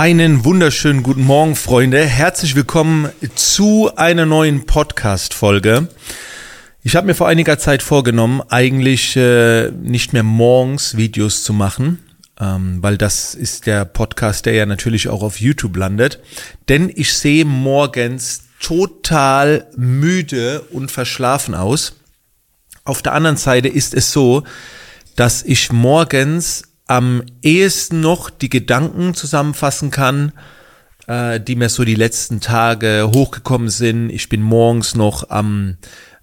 Einen wunderschönen guten Morgen, Freunde. Herzlich willkommen zu einer neuen Podcast-Folge. Ich habe mir vor einiger Zeit vorgenommen, eigentlich äh, nicht mehr morgens Videos zu machen, ähm, weil das ist der Podcast, der ja natürlich auch auf YouTube landet. Denn ich sehe morgens total müde und verschlafen aus. Auf der anderen Seite ist es so, dass ich morgens am ehesten noch die Gedanken zusammenfassen kann, äh, die mir so die letzten Tage hochgekommen sind. Ich bin morgens noch am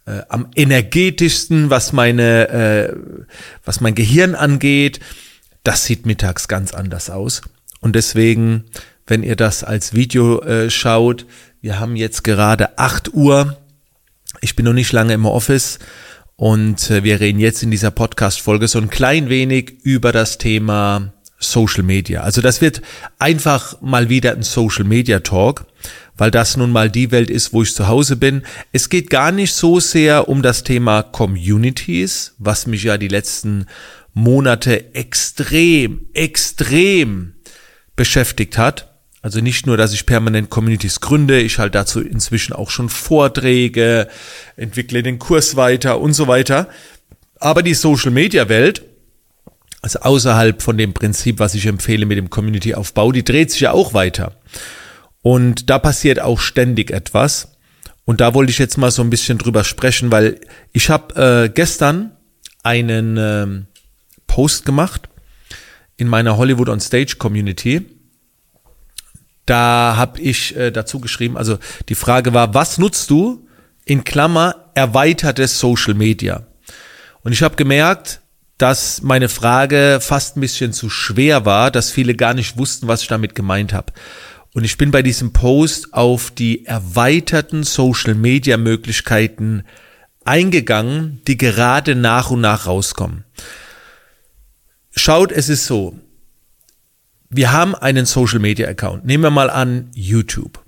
äh, am energetischsten, was meine äh, was mein Gehirn angeht. Das sieht mittags ganz anders aus. Und deswegen, wenn ihr das als Video äh, schaut, wir haben jetzt gerade acht Uhr. Ich bin noch nicht lange im Office und äh, wir reden jetzt in dieser Podcast-Folge so ein klein wenig über das Thema Social Media. Also das wird einfach mal wieder ein Social Media Talk, weil das nun mal die Welt ist, wo ich zu Hause bin. Es geht gar nicht so sehr um das Thema Communities, was mich ja die letzten Monate extrem, extrem beschäftigt hat. Also nicht nur, dass ich permanent Communities gründe, ich halte dazu inzwischen auch schon Vorträge, entwickle den Kurs weiter und so weiter. Aber die Social Media Welt, also außerhalb von dem Prinzip, was ich empfehle mit dem Community-Aufbau, die dreht sich ja auch weiter. Und da passiert auch ständig etwas. Und da wollte ich jetzt mal so ein bisschen drüber sprechen, weil ich habe äh, gestern einen äh, Post gemacht in meiner Hollywood on Stage Community da habe ich äh, dazu geschrieben, also die Frage war, was nutzt du in Klammer erweitertes Social Media? Und ich habe gemerkt, dass meine Frage fast ein bisschen zu schwer war, dass viele gar nicht wussten, was ich damit gemeint habe. Und ich bin bei diesem Post auf die erweiterten Social Media Möglichkeiten eingegangen, die gerade nach und nach rauskommen. Schaut, es ist so wir haben einen Social Media Account. Nehmen wir mal an YouTube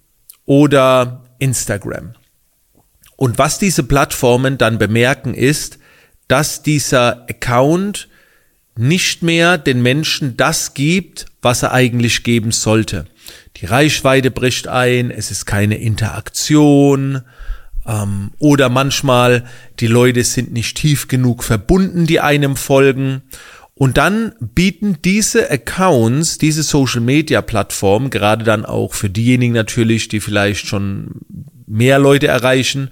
oder Instagram. Und was diese Plattformen dann bemerken ist, dass dieser Account nicht mehr den Menschen das gibt, was er eigentlich geben sollte. Die Reichweite bricht ein, es ist keine Interaktion ähm, oder manchmal die Leute sind nicht tief genug verbunden, die einem folgen und dann bieten diese Accounts, diese Social Media Plattformen, gerade dann auch für diejenigen natürlich, die vielleicht schon mehr Leute erreichen,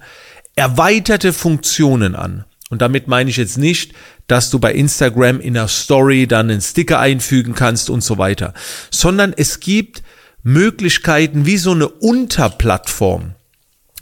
erweiterte Funktionen an. Und damit meine ich jetzt nicht, dass du bei Instagram in der Story dann einen Sticker einfügen kannst und so weiter, sondern es gibt Möglichkeiten wie so eine Unterplattform.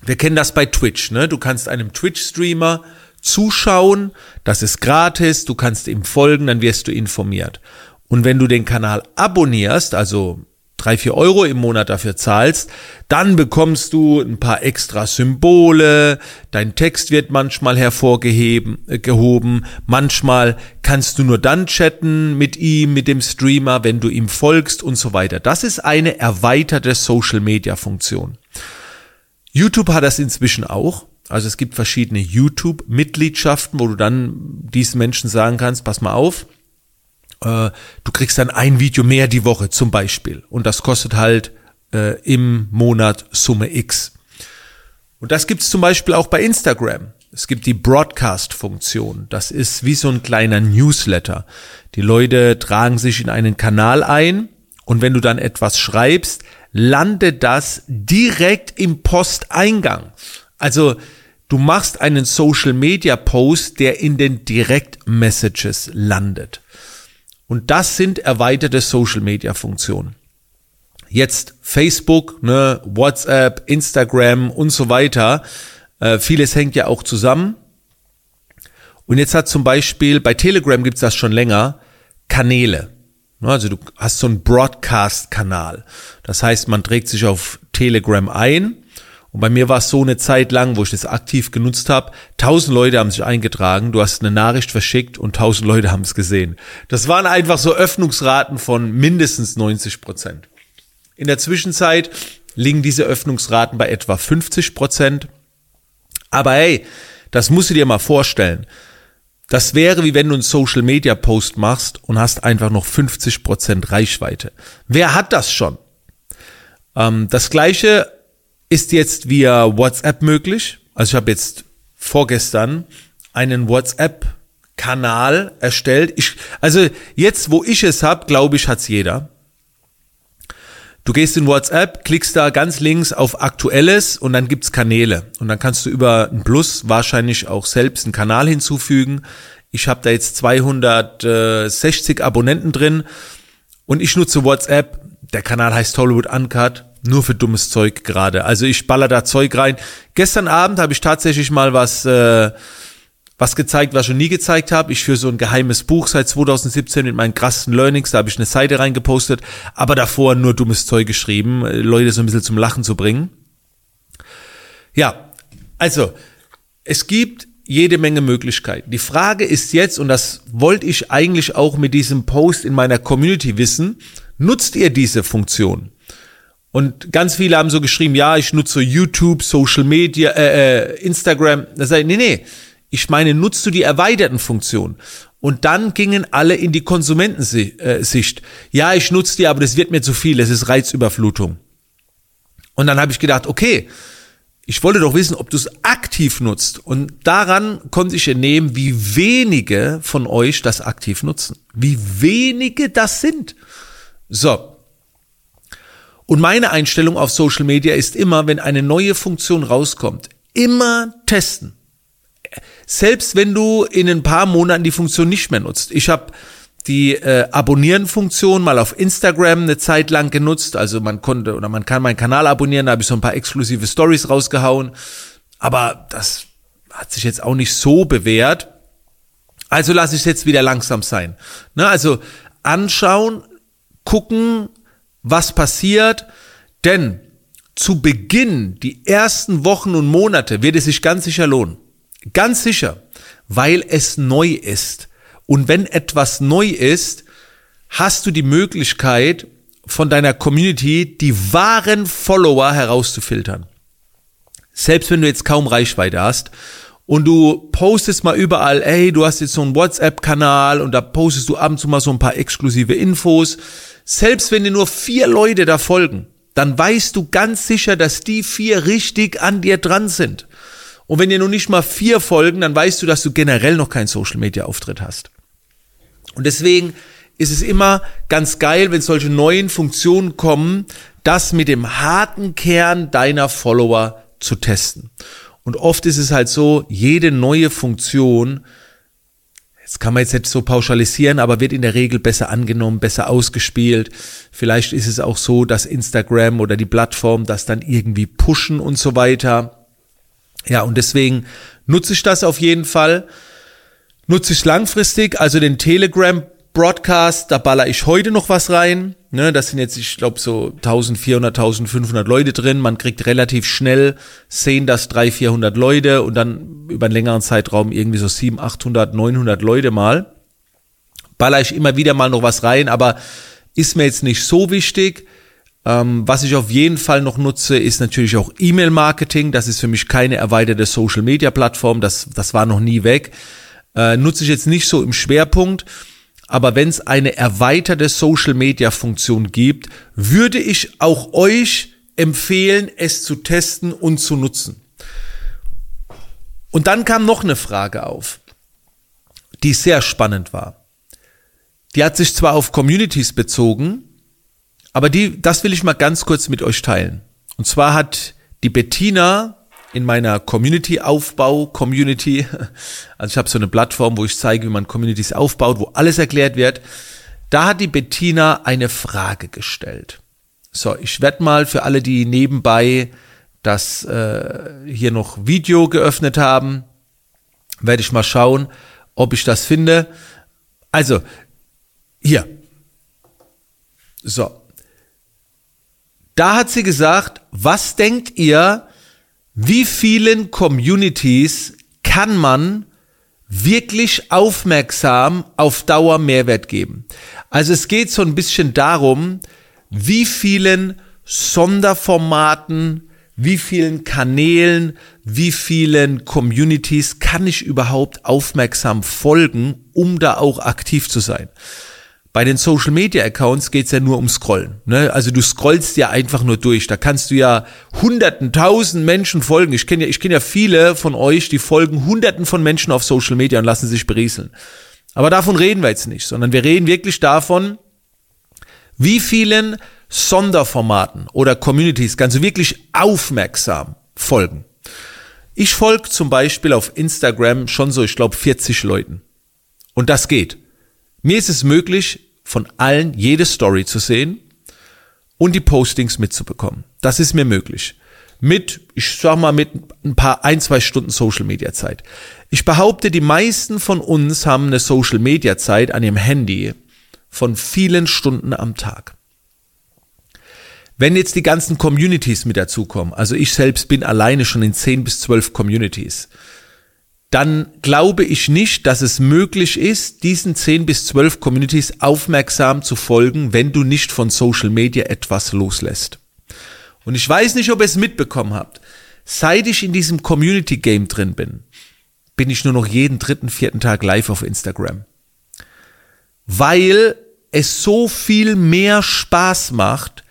Wir kennen das bei Twitch, ne? Du kannst einem Twitch-Streamer zuschauen, das ist gratis, du kannst ihm folgen, dann wirst du informiert. Und wenn du den Kanal abonnierst, also drei, vier Euro im Monat dafür zahlst, dann bekommst du ein paar extra Symbole, dein Text wird manchmal hervorgehoben, äh, gehoben, manchmal kannst du nur dann chatten mit ihm, mit dem Streamer, wenn du ihm folgst und so weiter. Das ist eine erweiterte Social Media Funktion. YouTube hat das inzwischen auch. Also es gibt verschiedene YouTube-Mitgliedschaften, wo du dann diesen Menschen sagen kannst, pass mal auf, äh, du kriegst dann ein Video mehr die Woche zum Beispiel. Und das kostet halt äh, im Monat Summe X. Und das gibt's zum Beispiel auch bei Instagram. Es gibt die Broadcast-Funktion. Das ist wie so ein kleiner Newsletter. Die Leute tragen sich in einen Kanal ein und wenn du dann etwas schreibst, landet das direkt im Posteingang. Also du machst einen Social Media Post, der in den Direct Messages landet. Und das sind erweiterte Social Media Funktionen. Jetzt Facebook, ne, WhatsApp, Instagram und so weiter. Äh, vieles hängt ja auch zusammen. Und jetzt hat zum Beispiel, bei Telegram gibt's das schon länger, Kanäle. Also du hast so einen Broadcast-Kanal. Das heißt, man trägt sich auf Telegram ein und bei mir war es so eine Zeit lang, wo ich das aktiv genutzt habe. Tausend Leute haben sich eingetragen, du hast eine Nachricht verschickt und tausend Leute haben es gesehen. Das waren einfach so Öffnungsraten von mindestens 90 Prozent. In der Zwischenzeit liegen diese Öffnungsraten bei etwa 50 Prozent. Aber hey, das musst du dir mal vorstellen. Das wäre wie wenn du einen Social Media Post machst und hast einfach noch 50 Prozent Reichweite. Wer hat das schon? Ähm, das gleiche ist jetzt via WhatsApp möglich. Also ich habe jetzt vorgestern einen WhatsApp-Kanal erstellt. Ich, also jetzt, wo ich es habe, glaube ich, hat's jeder. Du gehst in WhatsApp, klickst da ganz links auf Aktuelles und dann gibt's Kanäle. Und dann kannst du über ein Plus wahrscheinlich auch selbst einen Kanal hinzufügen. Ich habe da jetzt 260 Abonnenten drin und ich nutze WhatsApp. Der Kanal heißt Hollywood Uncut. Nur für dummes Zeug gerade. Also ich baller da Zeug rein. Gestern Abend habe ich tatsächlich mal was äh, was gezeigt, was ich schon nie gezeigt habe. Ich führe so ein geheimes Buch seit 2017 mit meinen krassen Learnings. Da habe ich eine Seite reingepostet, aber davor nur dummes Zeug geschrieben, äh, Leute so ein bisschen zum Lachen zu bringen. Ja, also es gibt jede Menge Möglichkeiten. Die Frage ist jetzt, und das wollte ich eigentlich auch mit diesem Post in meiner Community wissen, nutzt ihr diese Funktion? Und ganz viele haben so geschrieben, ja, ich nutze YouTube, Social Media, äh, äh, Instagram. Da sage ich, nee, nee, ich meine, nutzt du die erweiterten Funktionen? Und dann gingen alle in die Konsumentensicht. Ja, ich nutze die, aber das wird mir zu viel, es ist Reizüberflutung. Und dann habe ich gedacht, okay, ich wollte doch wissen, ob du es aktiv nutzt. Und daran konnte ich entnehmen, wie wenige von euch das aktiv nutzen. Wie wenige das sind. So. Und meine Einstellung auf Social Media ist immer, wenn eine neue Funktion rauskommt, immer testen. Selbst wenn du in ein paar Monaten die Funktion nicht mehr nutzt. Ich habe die äh, Abonnieren-Funktion mal auf Instagram eine Zeit lang genutzt. Also man konnte oder man kann meinen Kanal abonnieren, da habe ich so ein paar exklusive Stories rausgehauen. Aber das hat sich jetzt auch nicht so bewährt. Also lasse ich es jetzt wieder langsam sein. Ne, also anschauen, gucken, was passiert. Denn zu Beginn, die ersten Wochen und Monate, wird es sich ganz sicher lohnen. Ganz sicher, weil es neu ist. Und wenn etwas neu ist, hast du die Möglichkeit, von deiner Community die wahren Follower herauszufiltern. Selbst wenn du jetzt kaum Reichweite hast und du postest mal überall, ey, du hast jetzt so einen WhatsApp-Kanal und da postest du ab und zu mal so ein paar exklusive Infos. Selbst wenn dir nur vier Leute da folgen, dann weißt du ganz sicher, dass die vier richtig an dir dran sind. Und wenn dir noch nicht mal vier folgen, dann weißt du, dass du generell noch keinen Social Media Auftritt hast. Und deswegen ist es immer ganz geil, wenn solche neuen Funktionen kommen, das mit dem harten Kern deiner Follower zu testen. Und oft ist es halt so, jede neue Funktion, das kann man jetzt nicht so pauschalisieren, aber wird in der Regel besser angenommen, besser ausgespielt. Vielleicht ist es auch so, dass Instagram oder die Plattform das dann irgendwie pushen und so weiter. Ja, und deswegen nutze ich das auf jeden Fall. Nutze ich langfristig, also den Telegram Broadcast, da baller ich heute noch was rein. Ne, das sind jetzt, ich glaube, so 1400, 1500 Leute drin. Man kriegt relativ schnell, sehen das 300, 400 Leute und dann über einen längeren Zeitraum irgendwie so 700, 800, 900 Leute mal. Baller ich immer wieder mal noch was rein, aber ist mir jetzt nicht so wichtig. Ähm, was ich auf jeden Fall noch nutze, ist natürlich auch E-Mail-Marketing. Das ist für mich keine erweiterte Social-Media-Plattform. Das, das war noch nie weg. Äh, nutze ich jetzt nicht so im Schwerpunkt. Aber wenn es eine erweiterte Social-Media-Funktion gibt, würde ich auch euch empfehlen, es zu testen und zu nutzen. Und dann kam noch eine Frage auf, die sehr spannend war. Die hat sich zwar auf Communities bezogen, aber die, das will ich mal ganz kurz mit euch teilen. Und zwar hat die Bettina in meiner Community-Aufbau-Community, also ich habe so eine Plattform, wo ich zeige, wie man Communities aufbaut, wo alles erklärt wird. Da hat die Bettina eine Frage gestellt. So, ich werde mal für alle, die nebenbei das äh, hier noch Video geöffnet haben, werde ich mal schauen, ob ich das finde. Also, hier. So, da hat sie gesagt, was denkt ihr, wie vielen Communities kann man wirklich aufmerksam auf Dauer Mehrwert geben? Also es geht so ein bisschen darum, wie vielen Sonderformaten, wie vielen Kanälen, wie vielen Communities kann ich überhaupt aufmerksam folgen, um da auch aktiv zu sein. Bei den Social Media Accounts geht's ja nur um Scrollen. Ne? Also du scrollst ja einfach nur durch. Da kannst du ja hunderten, tausend Menschen folgen. Ich kenne ja, ich kenne ja viele von euch, die folgen hunderten von Menschen auf Social Media und lassen sich berieseln. Aber davon reden wir jetzt nicht, sondern wir reden wirklich davon, wie vielen Sonderformaten oder Communities kannst du wirklich aufmerksam folgen. Ich folge zum Beispiel auf Instagram schon so, ich glaube, 40 Leuten. Und das geht. Mir ist es möglich, von allen jede Story zu sehen und die Postings mitzubekommen. Das ist mir möglich. Mit, ich sag mal, mit ein paar, ein, zwei Stunden Social Media Zeit. Ich behaupte, die meisten von uns haben eine Social Media Zeit an ihrem Handy von vielen Stunden am Tag. Wenn jetzt die ganzen Communities mit dazukommen, also ich selbst bin alleine schon in 10 bis 12 Communities, dann glaube ich nicht, dass es möglich ist, diesen 10 bis 12 Communities aufmerksam zu folgen, wenn du nicht von Social Media etwas loslässt. Und ich weiß nicht, ob ihr es mitbekommen habt. Seit ich in diesem Community Game drin bin, bin ich nur noch jeden dritten, vierten Tag live auf Instagram. Weil es so viel mehr Spaß macht,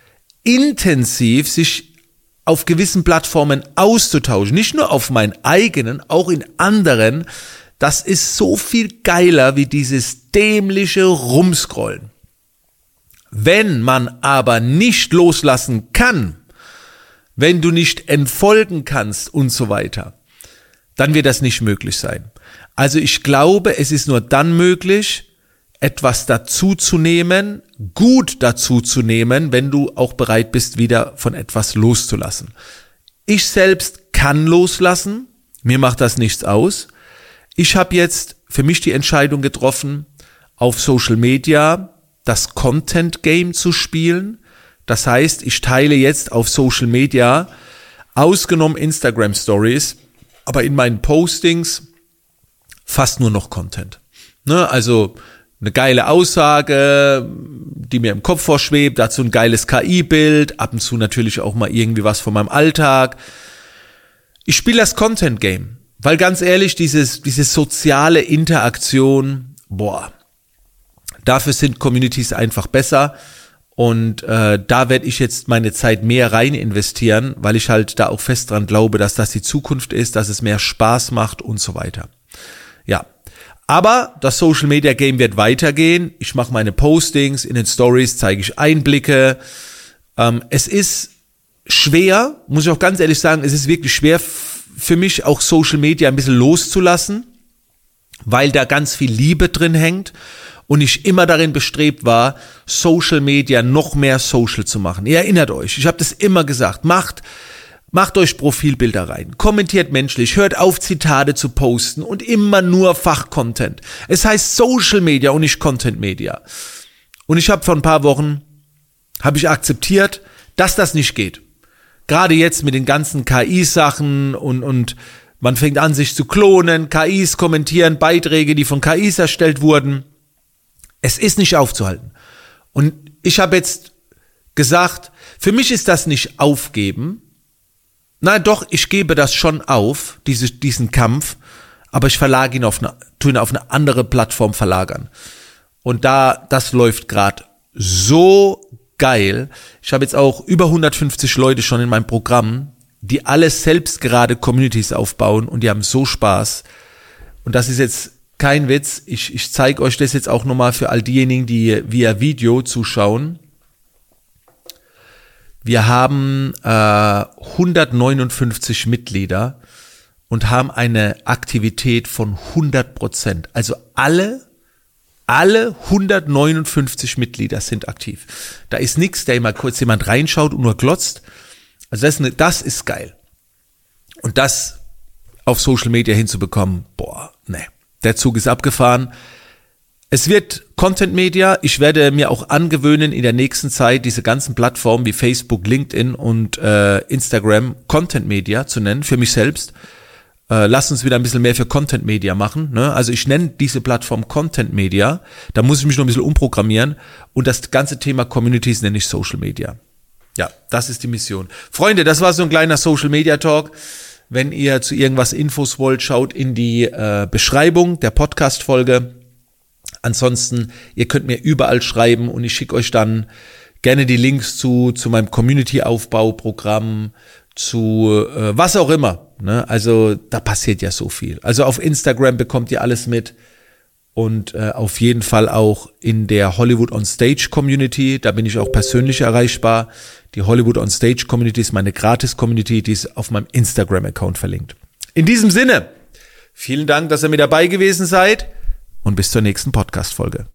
intensiv sich auf gewissen Plattformen auszutauschen, nicht nur auf meinen eigenen, auch in anderen, das ist so viel geiler wie dieses dämliche Rumscrollen. Wenn man aber nicht loslassen kann, wenn du nicht entfolgen kannst und so weiter, dann wird das nicht möglich sein. Also ich glaube, es ist nur dann möglich, etwas dazuzunehmen, gut dazuzunehmen, wenn du auch bereit bist, wieder von etwas loszulassen. Ich selbst kann loslassen, mir macht das nichts aus. Ich habe jetzt für mich die Entscheidung getroffen, auf Social Media das Content Game zu spielen. Das heißt, ich teile jetzt auf Social Media, ausgenommen Instagram Stories, aber in meinen Postings fast nur noch Content. Ne, also eine geile Aussage, die mir im Kopf vorschwebt, dazu ein geiles KI-Bild, ab und zu natürlich auch mal irgendwie was von meinem Alltag. Ich spiele das Content Game, weil ganz ehrlich, dieses, diese soziale Interaktion, boah, dafür sind Communities einfach besser. Und äh, da werde ich jetzt meine Zeit mehr rein investieren, weil ich halt da auch fest dran glaube, dass das die Zukunft ist, dass es mehr Spaß macht und so weiter. Ja, aber das Social Media Game wird weitergehen. Ich mache meine Postings, in den Stories zeige ich Einblicke. Ähm, es ist schwer, muss ich auch ganz ehrlich sagen, es ist wirklich schwer für mich auch Social Media ein bisschen loszulassen, weil da ganz viel Liebe drin hängt und ich immer darin bestrebt war, Social Media noch mehr social zu machen. Ihr erinnert euch, ich habe das immer gesagt, macht Macht euch Profilbilder rein, kommentiert menschlich, hört auf Zitate zu posten und immer nur Fachcontent. Es heißt Social Media und nicht Content Media. Und ich habe vor ein paar Wochen habe ich akzeptiert, dass das nicht geht. Gerade jetzt mit den ganzen KI-Sachen und, und man fängt an, sich zu klonen, KIs kommentieren Beiträge, die von KIs erstellt wurden. Es ist nicht aufzuhalten. Und ich habe jetzt gesagt, für mich ist das nicht aufgeben, na doch, ich gebe das schon auf, diese, diesen Kampf, aber ich verlage ihn auf eine, tu ihn auf eine andere Plattform verlagern. Und da, das läuft gerade so geil. Ich habe jetzt auch über 150 Leute schon in meinem Programm, die alle selbst gerade Communities aufbauen und die haben so Spaß. Und das ist jetzt kein Witz. Ich, ich zeige euch das jetzt auch nochmal für all diejenigen, die via Video zuschauen. Wir haben äh, 159 Mitglieder und haben eine Aktivität von 100 Prozent. Also alle, alle 159 Mitglieder sind aktiv. Da ist nichts, der immer kurz jemand reinschaut und nur glotzt. Also das ist, eine, das ist geil. Und das auf Social Media hinzubekommen, boah, ne, der Zug ist abgefahren. Es wird Content Media. Ich werde mir auch angewöhnen, in der nächsten Zeit diese ganzen Plattformen wie Facebook, LinkedIn und äh, Instagram Content Media zu nennen, für mich selbst. Äh, lass uns wieder ein bisschen mehr für Content Media machen. Ne? Also ich nenne diese Plattform Content Media. Da muss ich mich noch ein bisschen umprogrammieren. Und das ganze Thema Communities nenne ich Social Media. Ja, das ist die Mission. Freunde, das war so ein kleiner Social Media Talk. Wenn ihr zu irgendwas Infos wollt, schaut in die äh, Beschreibung der Podcast-Folge. Ansonsten, ihr könnt mir überall schreiben und ich schicke euch dann gerne die Links zu, zu meinem Community-Aufbauprogramm, zu äh, was auch immer. Ne? Also da passiert ja so viel. Also auf Instagram bekommt ihr alles mit und äh, auf jeden Fall auch in der Hollywood on Stage Community. Da bin ich auch persönlich erreichbar. Die Hollywood on Stage Community ist meine gratis Community, die ist auf meinem Instagram Account verlinkt. In diesem Sinne, vielen Dank, dass ihr mit dabei gewesen seid und bis zur nächsten Podcast Folge.